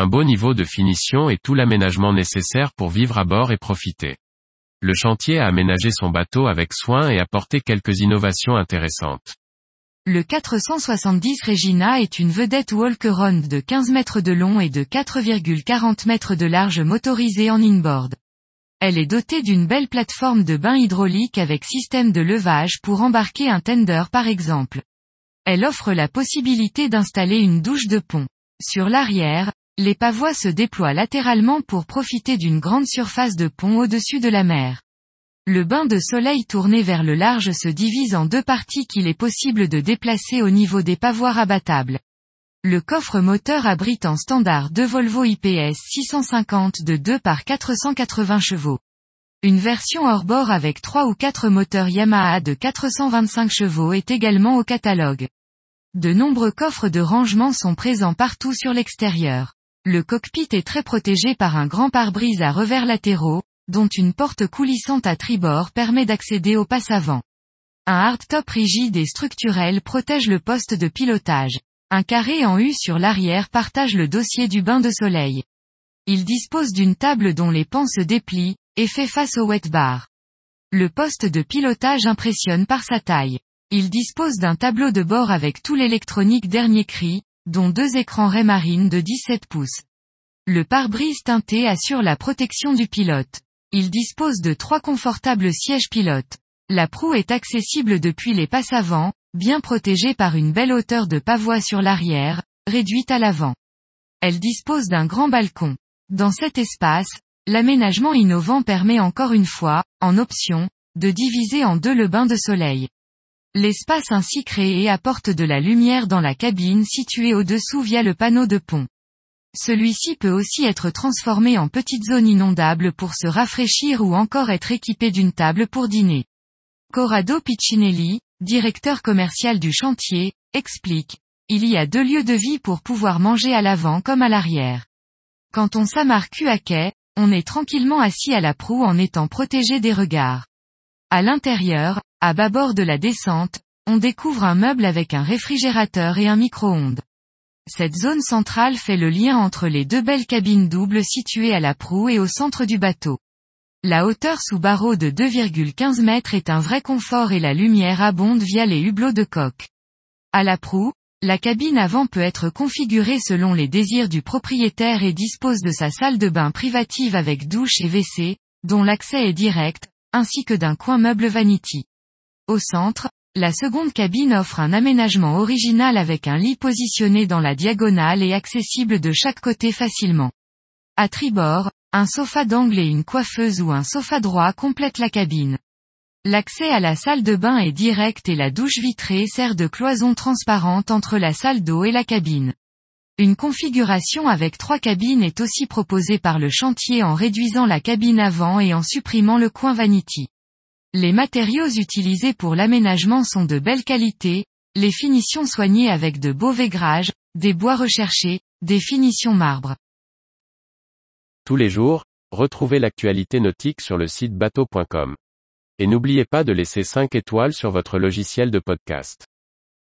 Un beau niveau de finition et tout l'aménagement nécessaire pour vivre à bord et profiter. Le chantier a aménagé son bateau avec soin et apporté quelques innovations intéressantes. Le 470 Regina est une vedette walk-around de 15 mètres de long et de 4,40 mètres de large motorisée en inboard. Elle est dotée d'une belle plateforme de bain hydraulique avec système de levage pour embarquer un tender par exemple. Elle offre la possibilité d'installer une douche de pont. Sur l'arrière, les pavois se déploient latéralement pour profiter d'une grande surface de pont au-dessus de la mer. Le bain de soleil tourné vers le large se divise en deux parties qu'il est possible de déplacer au niveau des pavoirs abattables. Le coffre moteur abrite en standard deux Volvo IPS 650 de 2 par 480 chevaux. Une version hors-bord avec 3 ou 4 moteurs Yamaha de 425 chevaux est également au catalogue. De nombreux coffres de rangement sont présents partout sur l'extérieur. Le cockpit est très protégé par un grand pare-brise à revers latéraux, dont une porte coulissante à tribord permet d'accéder au passe avant. Un hardtop rigide et structurel protège le poste de pilotage. Un carré en U sur l'arrière partage le dossier du bain de soleil. Il dispose d'une table dont les pans se déplient, et fait face au wet bar. Le poste de pilotage impressionne par sa taille. Il dispose d'un tableau de bord avec tout l'électronique dernier cri, dont deux écrans Raymarine de 17 pouces. Le pare-brise teinté assure la protection du pilote. Il dispose de trois confortables sièges pilotes. La proue est accessible depuis les passes avant, bien protégée par une belle hauteur de pavois sur l'arrière, réduite à l'avant. Elle dispose d'un grand balcon. Dans cet espace, l'aménagement innovant permet encore une fois, en option, de diviser en deux le bain de soleil. L'espace ainsi créé apporte de la lumière dans la cabine située au-dessous via le panneau de pont. Celui-ci peut aussi être transformé en petite zone inondable pour se rafraîchir ou encore être équipé d'une table pour dîner. Corrado Piccinelli, directeur commercial du chantier, explique. Il y a deux lieux de vie pour pouvoir manger à l'avant comme à l'arrière. Quand on s'amarre cul à quai, on est tranquillement assis à la proue en étant protégé des regards. À l'intérieur, à bâbord de la descente, on découvre un meuble avec un réfrigérateur et un micro-ondes. Cette zone centrale fait le lien entre les deux belles cabines doubles situées à la proue et au centre du bateau. La hauteur sous barreau de 2,15 mètres est un vrai confort et la lumière abonde via les hublots de coque. À la proue, la cabine avant peut être configurée selon les désirs du propriétaire et dispose de sa salle de bain privative avec douche et WC, dont l'accès est direct, ainsi que d'un coin meuble vanity. Au centre, la seconde cabine offre un aménagement original avec un lit positionné dans la diagonale et accessible de chaque côté facilement. À tribord, un sofa d'angle et une coiffeuse ou un sofa droit complètent la cabine. L'accès à la salle de bain est direct et la douche vitrée sert de cloison transparente entre la salle d'eau et la cabine. Une configuration avec trois cabines est aussi proposée par le chantier en réduisant la cabine avant et en supprimant le coin vanity. Les matériaux utilisés pour l'aménagement sont de belle qualité, les finitions soignées avec de beaux vaigrages, des bois recherchés, des finitions marbre. Tous les jours, retrouvez l'actualité nautique sur le site bateau.com. Et n'oubliez pas de laisser 5 étoiles sur votre logiciel de podcast.